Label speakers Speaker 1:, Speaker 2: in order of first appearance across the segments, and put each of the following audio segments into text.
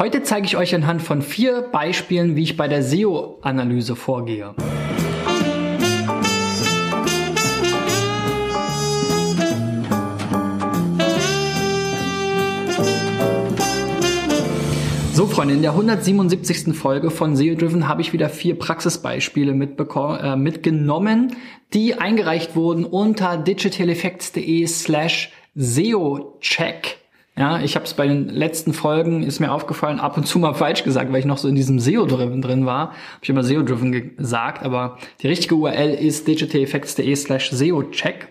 Speaker 1: Heute zeige ich euch anhand von vier Beispielen, wie ich bei der SEO-Analyse vorgehe. So, Freunde, in der 177. Folge von SEO Driven habe ich wieder vier Praxisbeispiele äh, mitgenommen, die eingereicht wurden unter digitaleffects.de slash SEO-Check. Ja, ich habe es bei den letzten Folgen, ist mir aufgefallen, ab und zu mal falsch gesagt, weil ich noch so in diesem SEO-Driven drin war. Habe ich immer SEO-Driven gesagt, aber die richtige URL ist digitaleffects.de slash SEO-Check.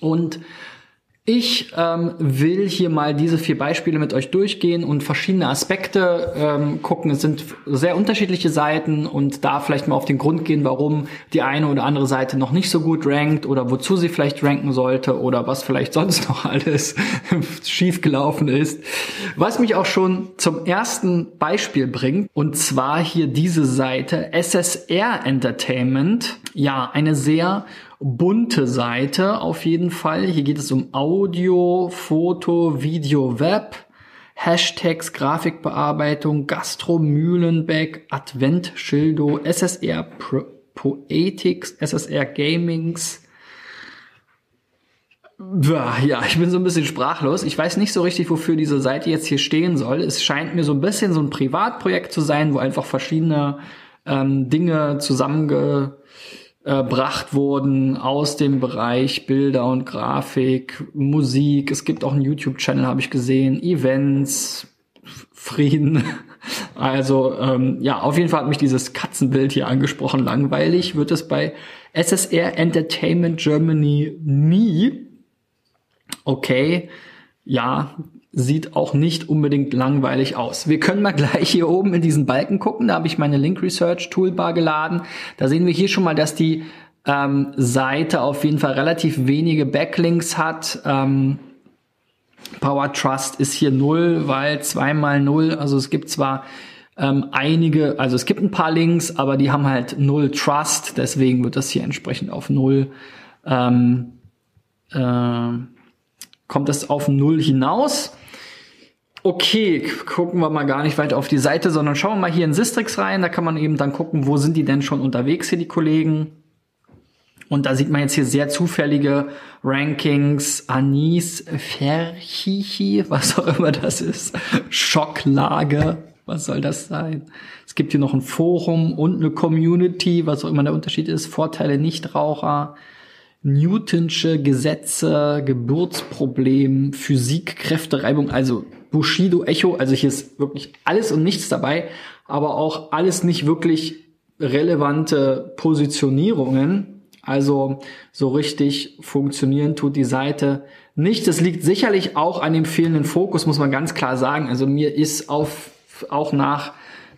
Speaker 1: Und ich ähm, will hier mal diese vier Beispiele mit euch durchgehen und verschiedene Aspekte ähm, gucken. Es sind sehr unterschiedliche Seiten und da vielleicht mal auf den Grund gehen, warum die eine oder andere Seite noch nicht so gut rankt oder wozu sie vielleicht ranken sollte oder was vielleicht sonst noch alles schiefgelaufen ist. Was mich auch schon zum ersten Beispiel bringt und zwar hier diese Seite SSR Entertainment. Ja, eine sehr bunte Seite auf jeden Fall. Hier geht es um Audio, Foto, Video, Web. Hashtags, Grafikbearbeitung, Gastro, Mühlenbeck, Advent, Schildo, SSR Pro Poetics, SSR Gamings. Ja, ich bin so ein bisschen sprachlos. Ich weiß nicht so richtig, wofür diese Seite jetzt hier stehen soll. Es scheint mir so ein bisschen so ein Privatprojekt zu sein, wo einfach verschiedene ähm, Dinge zusammenge erbracht wurden aus dem Bereich Bilder und Grafik, Musik. Es gibt auch einen YouTube-Channel, habe ich gesehen, Events, Frieden. Also ähm, ja, auf jeden Fall hat mich dieses Katzenbild hier angesprochen. Langweilig wird es bei SSR Entertainment Germany nie. Okay, ja, sieht auch nicht unbedingt langweilig aus. Wir können mal gleich hier oben in diesen Balken gucken. Da habe ich meine Link Research Toolbar geladen. Da sehen wir hier schon mal, dass die ähm, Seite auf jeden Fall relativ wenige Backlinks hat. Ähm, Power Trust ist hier null, weil zweimal null. Also es gibt zwar ähm, einige, also es gibt ein paar Links, aber die haben halt null Trust. Deswegen wird das hier entsprechend auf null. Ähm, äh, kommt das auf null hinaus. Okay, gucken wir mal gar nicht weiter auf die Seite, sondern schauen wir mal hier in Sistrix rein. Da kann man eben dann gucken, wo sind die denn schon unterwegs hier, die Kollegen. Und da sieht man jetzt hier sehr zufällige Rankings. Anis Ferchichi, was auch immer das ist. Schocklage, was soll das sein? Es gibt hier noch ein Forum und eine Community, was auch immer der Unterschied ist. Vorteile Nichtraucher. Newtonsche Gesetze, Geburtsproblem, Physik, Kräftereibung, also Bushido Echo, also hier ist wirklich alles und nichts dabei, aber auch alles nicht wirklich relevante Positionierungen. Also so richtig funktionieren tut die Seite nicht. Das liegt sicherlich auch an dem fehlenden Fokus, muss man ganz klar sagen. Also mir ist auf, auch nach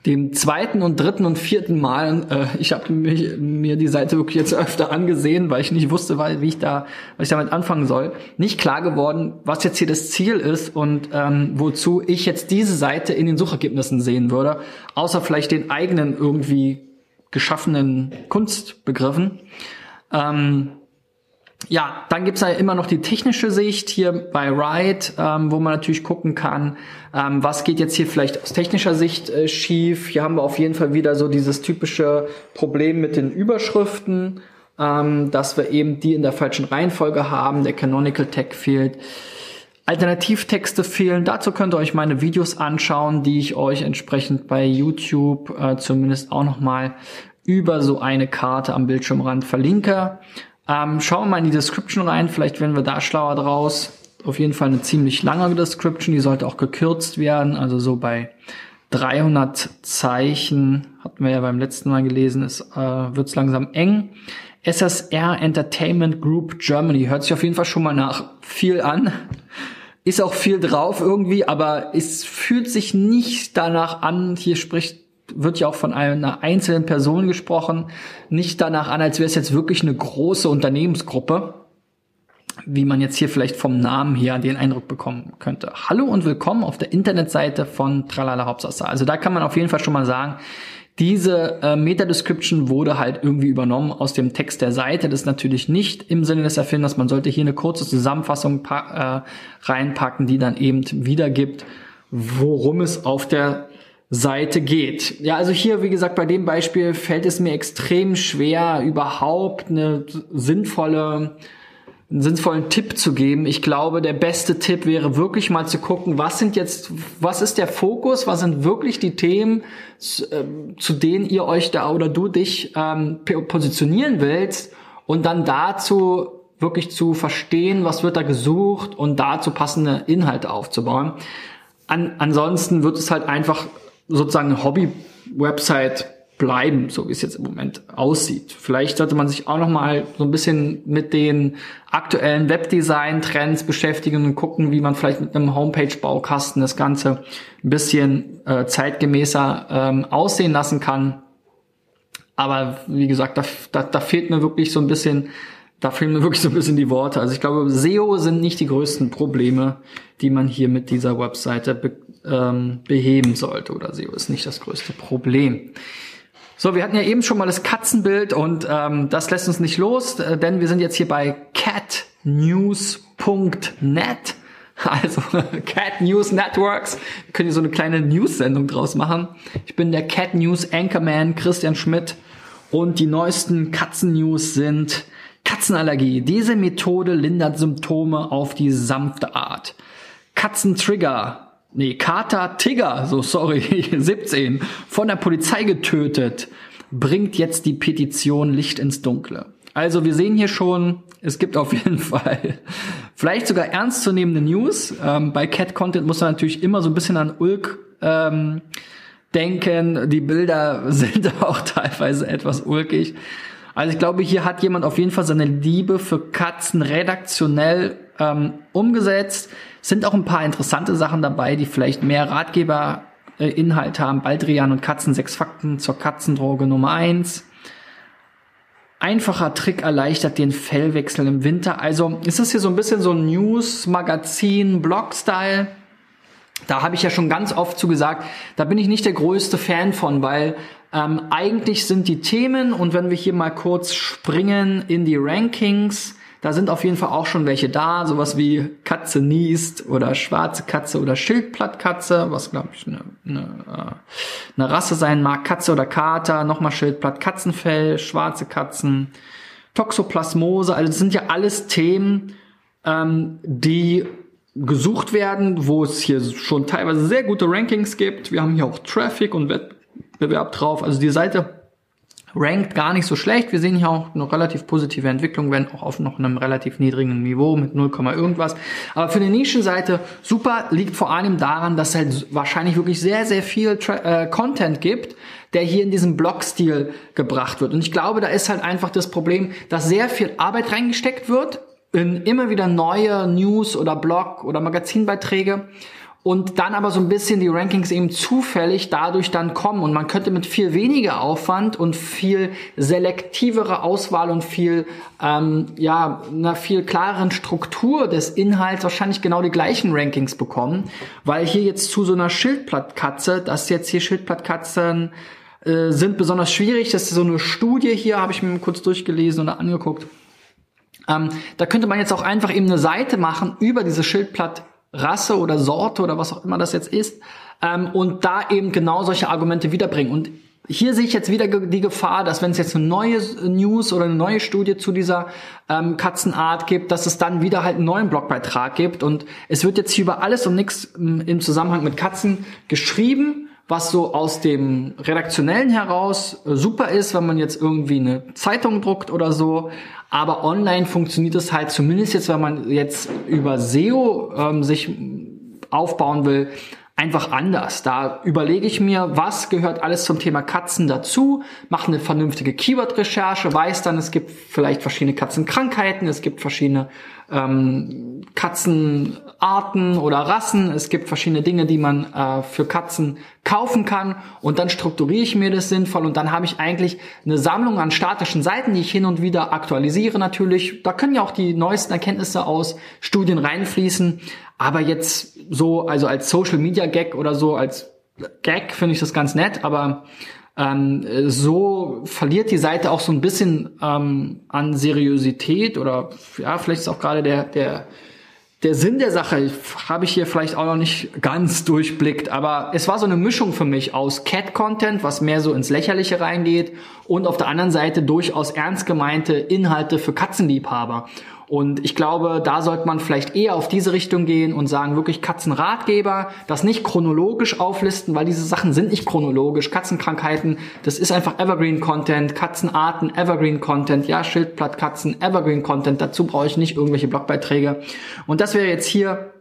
Speaker 1: dem zweiten und dritten und vierten Mal, äh, ich habe mir die Seite wirklich jetzt öfter angesehen, weil ich nicht wusste, wie ich da, was ich damit anfangen soll, nicht klar geworden, was jetzt hier das Ziel ist und ähm, wozu ich jetzt diese Seite in den Suchergebnissen sehen würde, außer vielleicht den eigenen irgendwie geschaffenen Kunstbegriffen. Ähm, ja, dann gibt's ja immer noch die technische Sicht hier bei Ride, ähm, wo man natürlich gucken kann, ähm, was geht jetzt hier vielleicht aus technischer Sicht äh, schief. Hier haben wir auf jeden Fall wieder so dieses typische Problem mit den Überschriften, ähm, dass wir eben die in der falschen Reihenfolge haben, der Canonical Tag fehlt. Alternativtexte fehlen. Dazu könnt ihr euch meine Videos anschauen, die ich euch entsprechend bei YouTube äh, zumindest auch nochmal über so eine Karte am Bildschirmrand verlinke. Ähm, schauen wir mal in die Description rein, vielleicht werden wir da schlauer draus. Auf jeden Fall eine ziemlich lange Description, die sollte auch gekürzt werden, also so bei 300 Zeichen, hatten wir ja beim letzten Mal gelesen, ist, äh, wird's langsam eng. SSR Entertainment Group Germany hört sich auf jeden Fall schon mal nach viel an. Ist auch viel drauf irgendwie, aber es fühlt sich nicht danach an. Hier spricht wird ja auch von einer einzelnen Person gesprochen, nicht danach an, als wäre es jetzt wirklich eine große Unternehmensgruppe, wie man jetzt hier vielleicht vom Namen her den Eindruck bekommen könnte. Hallo und willkommen auf der Internetseite von Tralala Hauptsache. Also da kann man auf jeden Fall schon mal sagen, diese äh, Meta-Description wurde halt irgendwie übernommen aus dem Text der Seite. Das ist natürlich nicht im Sinne des Erfinders. Man sollte hier eine kurze Zusammenfassung äh, reinpacken, die dann eben wiedergibt, worum es auf der Seite geht. Ja, also hier, wie gesagt, bei dem Beispiel fällt es mir extrem schwer, überhaupt eine sinnvolle einen sinnvollen Tipp zu geben. Ich glaube, der beste Tipp wäre wirklich mal zu gucken, was sind jetzt, was ist der Fokus, was sind wirklich die Themen, zu, äh, zu denen ihr euch da oder du dich ähm, positionieren willst und dann dazu wirklich zu verstehen, was wird da gesucht und dazu passende Inhalte aufzubauen. An, ansonsten wird es halt einfach sozusagen Hobby-Website bleiben, so wie es jetzt im Moment aussieht. Vielleicht sollte man sich auch noch mal so ein bisschen mit den aktuellen Webdesign-Trends beschäftigen und gucken, wie man vielleicht mit einem Homepage-Baukasten das Ganze ein bisschen äh, zeitgemäßer ähm, aussehen lassen kann. Aber wie gesagt, da, da, da fehlt mir wirklich so ein bisschen da fehlen mir wirklich so ein bisschen die Worte. Also ich glaube, SEO sind nicht die größten Probleme, die man hier mit dieser Webseite be ähm, beheben sollte. Oder SEO ist nicht das größte Problem. So, wir hatten ja eben schon mal das Katzenbild und ähm, das lässt uns nicht los, äh, denn wir sind jetzt hier bei catnews.net. Also Cat News Networks. Wir können hier so eine kleine News-Sendung draus machen. Ich bin der Cat News Anchorman Christian Schmidt und die neuesten Katzen-News sind Katzenallergie. Diese Methode lindert Symptome auf die sanfte Art. Katzentrigger. Nee, Kater Tigger, so sorry, 17, von der Polizei getötet, bringt jetzt die Petition Licht ins Dunkle. Also wir sehen hier schon, es gibt auf jeden Fall vielleicht sogar ernstzunehmende News. Ähm, bei Cat Content muss man natürlich immer so ein bisschen an Ulk ähm, denken. Die Bilder sind auch teilweise etwas ulkig. Also ich glaube, hier hat jemand auf jeden Fall seine Liebe für Katzen redaktionell ähm, umgesetzt. Sind auch ein paar interessante Sachen dabei, die vielleicht mehr Ratgeberinhalt äh, haben. Baldrian und Katzen, sechs Fakten zur Katzendroge Nummer eins. Einfacher Trick erleichtert den Fellwechsel im Winter. Also ist das hier so ein bisschen so ein News-Magazin, Blog-Style. Da habe ich ja schon ganz oft zu gesagt, da bin ich nicht der größte Fan von, weil ähm, eigentlich sind die Themen, und wenn wir hier mal kurz springen in die Rankings, da sind auf jeden Fall auch schon welche da, sowas wie Katze niest oder schwarze Katze oder Schildblattkatze, was glaube ich eine, eine, äh, eine Rasse sein mag, Katze oder Kater, nochmal Schildblatt, Katzenfell, schwarze Katzen, Toxoplasmose, also das sind ja alles Themen, ähm, die gesucht werden, wo es hier schon teilweise sehr gute Rankings gibt. Wir haben hier auch Traffic und Wettbewerb drauf. Also die Seite rankt gar nicht so schlecht. Wir sehen hier auch eine relativ positive Entwicklung, wenn auch auf noch einem relativ niedrigen Niveau mit 0, irgendwas. Aber für eine Nischenseite super liegt vor allem daran, dass es halt wahrscheinlich wirklich sehr, sehr viel Tra äh, Content gibt, der hier in diesem Blog-Stil gebracht wird. Und ich glaube, da ist halt einfach das Problem, dass sehr viel Arbeit reingesteckt wird in immer wieder neue News oder Blog oder Magazinbeiträge und dann aber so ein bisschen die Rankings eben zufällig dadurch dann kommen. Und man könnte mit viel weniger Aufwand und viel selektivere Auswahl und viel ähm, ja einer viel klareren Struktur des Inhalts wahrscheinlich genau die gleichen Rankings bekommen, weil hier jetzt zu so einer Schildblattkatze, dass jetzt hier Schildblattkatzen äh, sind besonders schwierig. Das ist so eine Studie hier, habe ich mir kurz durchgelesen oder angeguckt. Ähm, da könnte man jetzt auch einfach eben eine Seite machen über diese Schildblattrasse oder Sorte oder was auch immer das jetzt ist ähm, und da eben genau solche Argumente wiederbringen. Und hier sehe ich jetzt wieder die Gefahr, dass wenn es jetzt eine neue News oder eine neue Studie zu dieser ähm, Katzenart gibt, dass es dann wieder halt einen neuen Blogbeitrag gibt und es wird jetzt hier über alles und nichts ähm, im Zusammenhang mit Katzen geschrieben was so aus dem redaktionellen heraus äh, super ist, wenn man jetzt irgendwie eine Zeitung druckt oder so. Aber online funktioniert es halt zumindest jetzt, wenn man jetzt über SEO ähm, sich aufbauen will, einfach anders. Da überlege ich mir, was gehört alles zum Thema Katzen dazu, mache eine vernünftige Keyword-Recherche, weiß dann, es gibt vielleicht verschiedene Katzenkrankheiten, es gibt verschiedene ähm, Katzenarten oder Rassen, es gibt verschiedene Dinge, die man äh, für Katzen kaufen kann und dann strukturiere ich mir das sinnvoll und dann habe ich eigentlich eine Sammlung an statischen Seiten, die ich hin und wieder aktualisiere natürlich. Da können ja auch die neuesten Erkenntnisse aus Studien reinfließen, aber jetzt so, also als Social Media Gag oder so, als Gag finde ich das ganz nett, aber ähm, so verliert die Seite auch so ein bisschen ähm, an Seriosität oder ja, vielleicht ist auch gerade der, der, der Sinn der Sache habe ich hier vielleicht auch noch nicht ganz durchblickt, aber es war so eine Mischung für mich aus Cat-Content, was mehr so ins Lächerliche reingeht, und auf der anderen Seite durchaus ernst gemeinte Inhalte für Katzenliebhaber. Und ich glaube, da sollte man vielleicht eher auf diese Richtung gehen und sagen, wirklich Katzenratgeber, das nicht chronologisch auflisten, weil diese Sachen sind nicht chronologisch. Katzenkrankheiten, das ist einfach Evergreen Content, Katzenarten, Evergreen Content, ja, Schildblattkatzen, Evergreen Content. Dazu brauche ich nicht irgendwelche Blogbeiträge. Und das wäre jetzt hier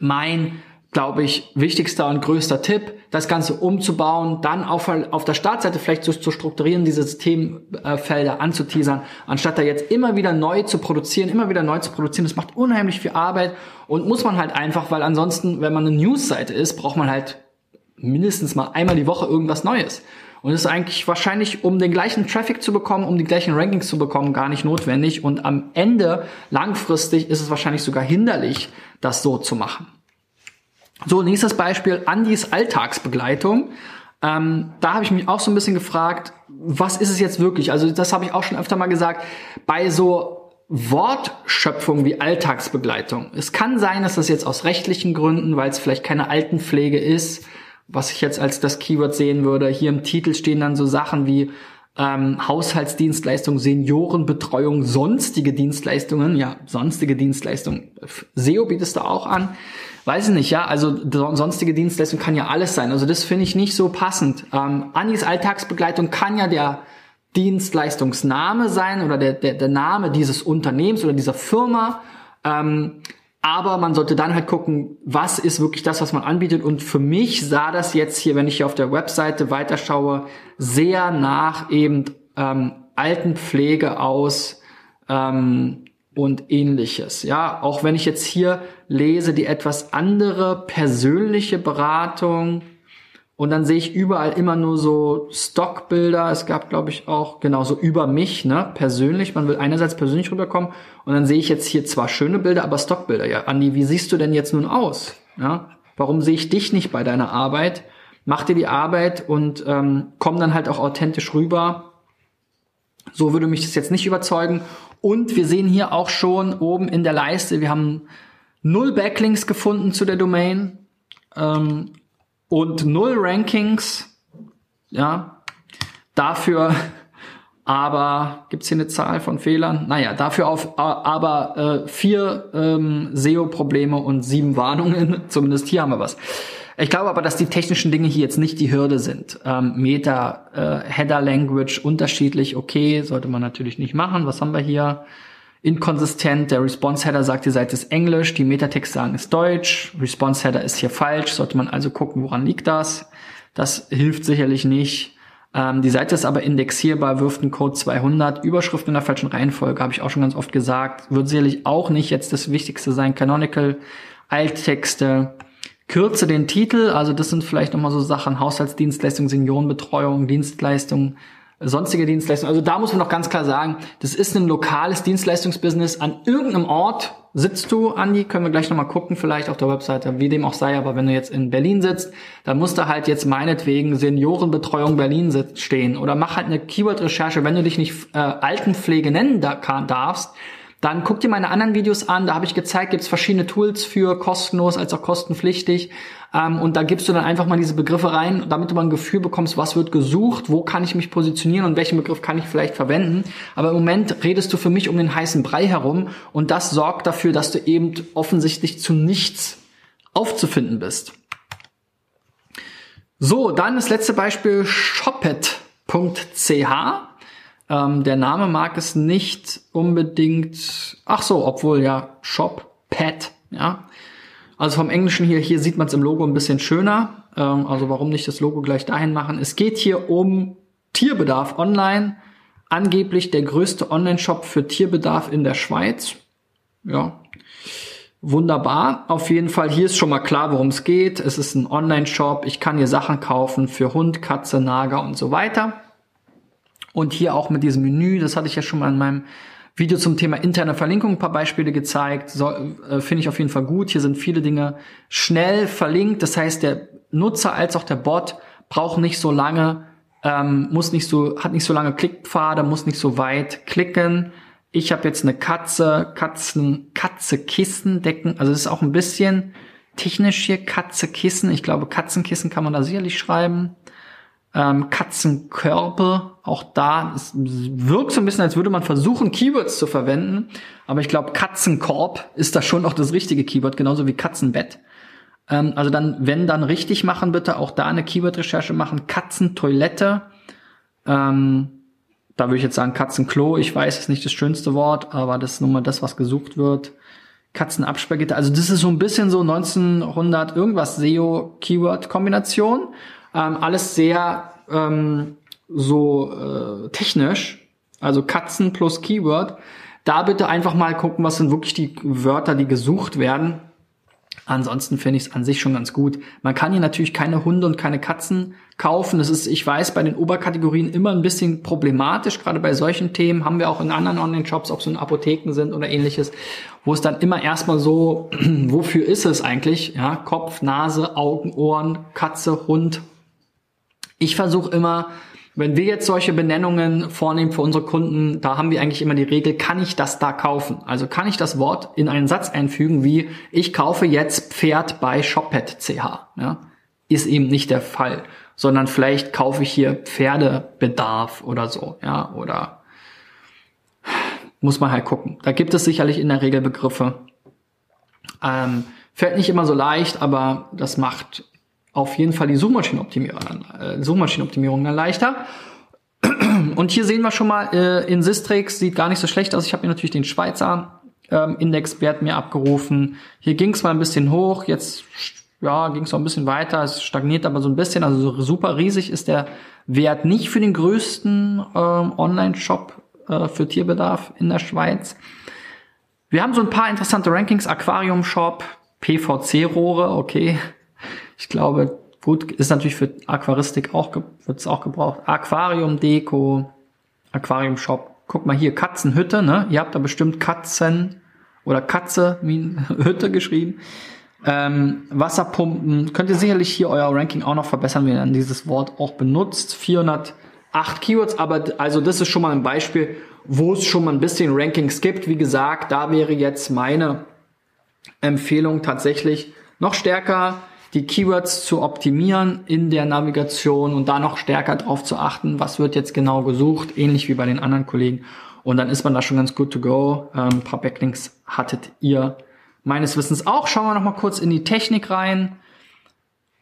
Speaker 1: mein glaube ich, wichtigster und größter Tipp, das Ganze umzubauen, dann auf, auf der Startseite vielleicht zu, zu strukturieren, diese Systemfelder anzuteasern, anstatt da jetzt immer wieder neu zu produzieren, immer wieder neu zu produzieren. Das macht unheimlich viel Arbeit und muss man halt einfach, weil ansonsten, wenn man eine Newsseite ist, braucht man halt mindestens mal einmal die Woche irgendwas Neues. Und das ist eigentlich wahrscheinlich, um den gleichen Traffic zu bekommen, um die gleichen Rankings zu bekommen, gar nicht notwendig. Und am Ende, langfristig, ist es wahrscheinlich sogar hinderlich, das so zu machen. So, nächstes Beispiel, Andys Alltagsbegleitung. Ähm, da habe ich mich auch so ein bisschen gefragt, was ist es jetzt wirklich? Also das habe ich auch schon öfter mal gesagt, bei so Wortschöpfung wie Alltagsbegleitung. Es kann sein, dass das jetzt aus rechtlichen Gründen, weil es vielleicht keine Altenpflege ist, was ich jetzt als das Keyword sehen würde. Hier im Titel stehen dann so Sachen wie ähm, Haushaltsdienstleistung, Seniorenbetreuung, sonstige Dienstleistungen, ja, sonstige Dienstleistungen. SEO bietet da auch an. Weiß ich nicht, ja, also sonstige Dienstleistung kann ja alles sein. Also das finde ich nicht so passend. Ähm, Anis Alltagsbegleitung kann ja der Dienstleistungsname sein oder der, der, der Name dieses Unternehmens oder dieser Firma. Ähm, aber man sollte dann halt gucken, was ist wirklich das, was man anbietet. Und für mich sah das jetzt hier, wenn ich hier auf der Webseite weiterschaue, sehr nach eben ähm, Altenpflege aus ähm, und ähnliches. Ja, auch wenn ich jetzt hier lese, die etwas andere persönliche Beratung, und dann sehe ich überall immer nur so Stockbilder. Es gab, glaube ich, auch genauso über mich, ne, persönlich. Man will einerseits persönlich rüberkommen. Und dann sehe ich jetzt hier zwar schöne Bilder, aber Stockbilder. Ja, Andi, wie siehst du denn jetzt nun aus? Ja, warum sehe ich dich nicht bei deiner Arbeit? Mach dir die Arbeit und ähm, komm dann halt auch authentisch rüber. So würde mich das jetzt nicht überzeugen. Und wir sehen hier auch schon oben in der Leiste, wir haben null Backlinks gefunden zu der Domain. Ähm, und null Rankings. Ja, dafür aber gibt's hier eine Zahl von Fehlern? Naja, dafür auf aber äh, vier ähm, SEO-Probleme und sieben Warnungen. Zumindest hier haben wir was. Ich glaube aber, dass die technischen Dinge hier jetzt nicht die Hürde sind. Ähm, Meta, äh, Header Language unterschiedlich, okay, sollte man natürlich nicht machen. Was haben wir hier? inkonsistent. Der Response-Header sagt, die Seite ist Englisch, die Metatext sagen, ist Deutsch. Response-Header ist hier falsch. Sollte man also gucken, woran liegt das. Das hilft sicherlich nicht. Ähm, die Seite ist aber indexierbar, wirft einen Code 200. Überschrift in der falschen Reihenfolge, habe ich auch schon ganz oft gesagt. Wird sicherlich auch nicht jetzt das Wichtigste sein. Canonical, Alttexte. Kürze den Titel, also das sind vielleicht nochmal so Sachen, Haushaltsdienstleistung, Seniorenbetreuung, Dienstleistung, sonstige Dienstleistungen. Also da muss man noch ganz klar sagen, das ist ein lokales Dienstleistungsbusiness. An irgendeinem Ort sitzt du, Andi, können wir gleich nochmal gucken, vielleicht auf der Webseite, wie dem auch sei, aber wenn du jetzt in Berlin sitzt, dann musst du halt jetzt meinetwegen Seniorenbetreuung Berlin stehen oder mach halt eine Keyword-Recherche, wenn du dich nicht äh, Altenpflege nennen darfst, dann guck dir meine anderen Videos an, da habe ich gezeigt, gibt es verschiedene Tools für kostenlos als auch kostenpflichtig. Ähm, und da gibst du dann einfach mal diese Begriffe rein, damit du mal ein Gefühl bekommst, was wird gesucht, wo kann ich mich positionieren und welchen Begriff kann ich vielleicht verwenden. Aber im Moment redest du für mich um den heißen Brei herum und das sorgt dafür, dass du eben offensichtlich zu nichts aufzufinden bist. So, dann das letzte Beispiel shoppet.ch. Ähm, der Name mag es nicht unbedingt. Ach so, obwohl ja Shop Pet, ja. Also vom Englischen hier, hier sieht man es im Logo ein bisschen schöner. Ähm, also warum nicht das Logo gleich dahin machen? Es geht hier um Tierbedarf online. Angeblich der größte Online-Shop für Tierbedarf in der Schweiz. Ja, wunderbar. Auf jeden Fall, hier ist schon mal klar, worum es geht. Es ist ein Online-Shop. Ich kann hier Sachen kaufen für Hund, Katze, Nager und so weiter. Und hier auch mit diesem Menü, das hatte ich ja schon mal in meinem Video zum Thema interne Verlinkung ein paar Beispiele gezeigt. So, äh, Finde ich auf jeden Fall gut. Hier sind viele Dinge schnell verlinkt. Das heißt, der Nutzer als auch der Bot braucht nicht so lange, ähm, muss nicht so, hat nicht so lange Klickpfade, muss nicht so weit klicken. Ich habe jetzt eine Katze, Katzen, Katze, Kissen, Decken. Also es ist auch ein bisschen technisch hier. Katze, Kissen. Ich glaube, Katzenkissen kann man da sicherlich schreiben. Ähm, Katzenkörper, auch da, es wirkt so ein bisschen, als würde man versuchen, Keywords zu verwenden. Aber ich glaube, Katzenkorb ist da schon noch das richtige Keyword, genauso wie Katzenbett. Ähm, also dann, wenn dann richtig machen, bitte auch da eine Keyword-Recherche machen. Katzentoilette. Ähm, da würde ich jetzt sagen Katzenklo. Ich weiß, es ist nicht das schönste Wort, aber das ist nun mal das, was gesucht wird. Katzenabsperrgitter. Also das ist so ein bisschen so 1900 irgendwas SEO-Keyword-Kombination. Ähm, alles sehr ähm, so äh, technisch. Also Katzen plus Keyword. Da bitte einfach mal gucken, was sind wirklich die Wörter, die gesucht werden. Ansonsten finde ich es an sich schon ganz gut. Man kann hier natürlich keine Hunde und keine Katzen kaufen. Das ist, ich weiß, bei den Oberkategorien immer ein bisschen problematisch. Gerade bei solchen Themen haben wir auch in anderen Online-Shops, ob es in Apotheken sind oder ähnliches, wo es dann immer erstmal so, wofür ist es eigentlich? Ja, Kopf, Nase, Augen, Ohren, Katze, Hund. Ich versuche immer, wenn wir jetzt solche Benennungen vornehmen für unsere Kunden, da haben wir eigentlich immer die Regel, kann ich das da kaufen? Also kann ich das Wort in einen Satz einfügen wie, ich kaufe jetzt Pferd bei Shopet.ch. Ja? Ist eben nicht der Fall, sondern vielleicht kaufe ich hier Pferdebedarf oder so, ja, oder muss man halt gucken. Da gibt es sicherlich in der Regel Begriffe. Ähm, fällt nicht immer so leicht, aber das macht auf jeden Fall die Suchmaschinenoptimierung, äh, Suchmaschinenoptimierung dann leichter. Und hier sehen wir schon mal, äh, in Sistrix sieht gar nicht so schlecht aus. Ich habe mir natürlich den Schweizer ähm, Indexwert mir abgerufen. Hier ging es mal ein bisschen hoch, jetzt ja, ging es noch ein bisschen weiter, es stagniert aber so ein bisschen. Also so super riesig ist der Wert nicht für den größten ähm, Online-Shop äh, für Tierbedarf in der Schweiz. Wir haben so ein paar interessante Rankings, Aquarium Shop, PVC-Rohre, okay, ich glaube, gut, ist natürlich für Aquaristik auch, wird es auch gebraucht. Aquarium Deko, Aquarium Shop. Guck mal hier, Katzenhütte, ne? Ihr habt da bestimmt Katzen oder Katze, Hütte geschrieben. Ähm, Wasserpumpen. Könnt ihr sicherlich hier euer Ranking auch noch verbessern, wenn ihr dann dieses Wort auch benutzt. 408 Keywords, aber also das ist schon mal ein Beispiel, wo es schon mal ein bisschen Rankings gibt. Wie gesagt, da wäre jetzt meine Empfehlung tatsächlich noch stärker die Keywords zu optimieren in der Navigation und da noch stärker drauf zu achten, was wird jetzt genau gesucht, ähnlich wie bei den anderen Kollegen. Und dann ist man da schon ganz good to go. Ähm, ein paar Backlinks hattet ihr meines Wissens auch. Schauen wir noch mal kurz in die Technik rein.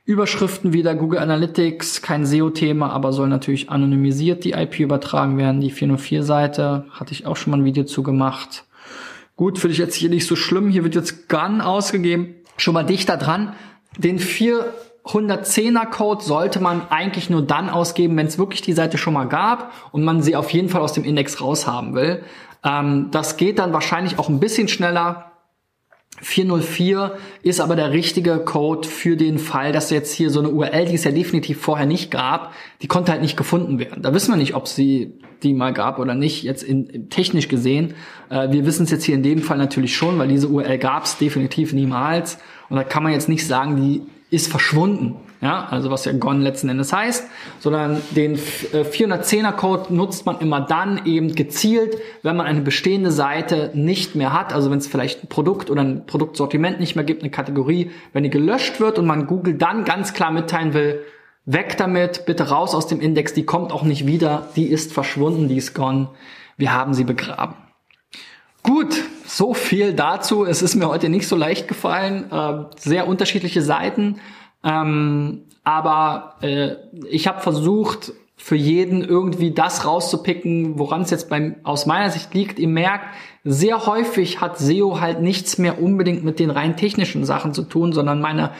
Speaker 1: Überschriften wieder Google Analytics, kein SEO-Thema, aber soll natürlich anonymisiert die IP übertragen werden. Die 404-Seite hatte ich auch schon mal ein Video zu gemacht. Gut, finde ich jetzt hier nicht so schlimm. Hier wird jetzt Gun ausgegeben. Schon mal dichter dran. Den 410er Code sollte man eigentlich nur dann ausgeben, wenn es wirklich die Seite schon mal gab und man sie auf jeden Fall aus dem Index raushaben will. Ähm, das geht dann wahrscheinlich auch ein bisschen schneller. 404 ist aber der richtige Code für den Fall, dass jetzt hier so eine URL, die es ja definitiv vorher nicht gab, die konnte halt nicht gefunden werden. Da wissen wir nicht, ob sie die mal gab oder nicht, jetzt in, technisch gesehen. Äh, wir wissen es jetzt hier in dem Fall natürlich schon, weil diese URL gab es definitiv niemals. Und da kann man jetzt nicht sagen, die ist verschwunden. Ja, also was ja Gone letzten Endes heißt, sondern den 410er äh, Code nutzt man immer dann eben gezielt, wenn man eine bestehende Seite nicht mehr hat, also wenn es vielleicht ein Produkt oder ein Produktsortiment nicht mehr gibt, eine Kategorie, wenn die gelöscht wird und man Google dann ganz klar mitteilen will, weg damit, bitte raus aus dem Index, die kommt auch nicht wieder, die ist verschwunden, die ist gone, wir haben sie begraben. Gut, so viel dazu. Es ist mir heute nicht so leicht gefallen. Äh, sehr unterschiedliche Seiten. Ähm, aber äh, ich habe versucht, für jeden irgendwie das rauszupicken, woran es jetzt beim, aus meiner Sicht liegt. Ihr merkt, sehr häufig hat SEO halt nichts mehr unbedingt mit den rein technischen Sachen zu tun, sondern meine,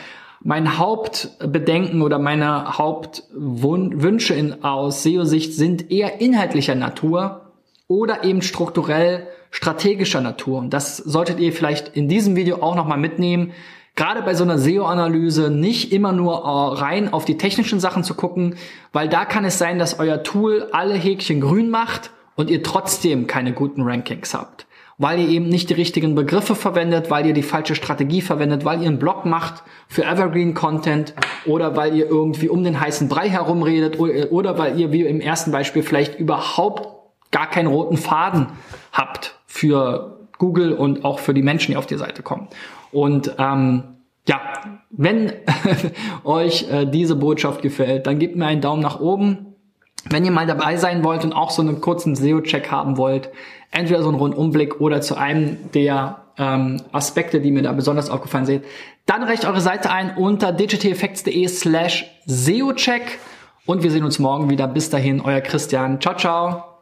Speaker 1: mein Hauptbedenken oder meine Hauptwünsche aus SEO-Sicht sind eher inhaltlicher Natur oder eben strukturell strategischer Natur. Und das solltet ihr vielleicht in diesem Video auch nochmal mitnehmen. Gerade bei so einer SEO-Analyse nicht immer nur äh, rein auf die technischen Sachen zu gucken, weil da kann es sein, dass euer Tool alle Häkchen grün macht und ihr trotzdem keine guten Rankings habt. Weil ihr eben nicht die richtigen Begriffe verwendet, weil ihr die falsche Strategie verwendet, weil ihr einen Blog macht für Evergreen Content oder weil ihr irgendwie um den heißen Brei herumredet oder weil ihr wie im ersten Beispiel vielleicht überhaupt gar keinen roten Faden habt für Google und auch für die Menschen, die auf die Seite kommen. Und ähm, ja, wenn euch äh, diese Botschaft gefällt, dann gebt mir einen Daumen nach oben. Wenn ihr mal dabei sein wollt und auch so einen kurzen SEO-Check haben wollt, entweder so einen Rundumblick oder zu einem der ähm, Aspekte, die mir da besonders aufgefallen sind, dann reicht eure Seite ein unter digitaleffects.de slash SEO-Check und wir sehen uns morgen wieder. Bis dahin, euer Christian. Ciao, ciao.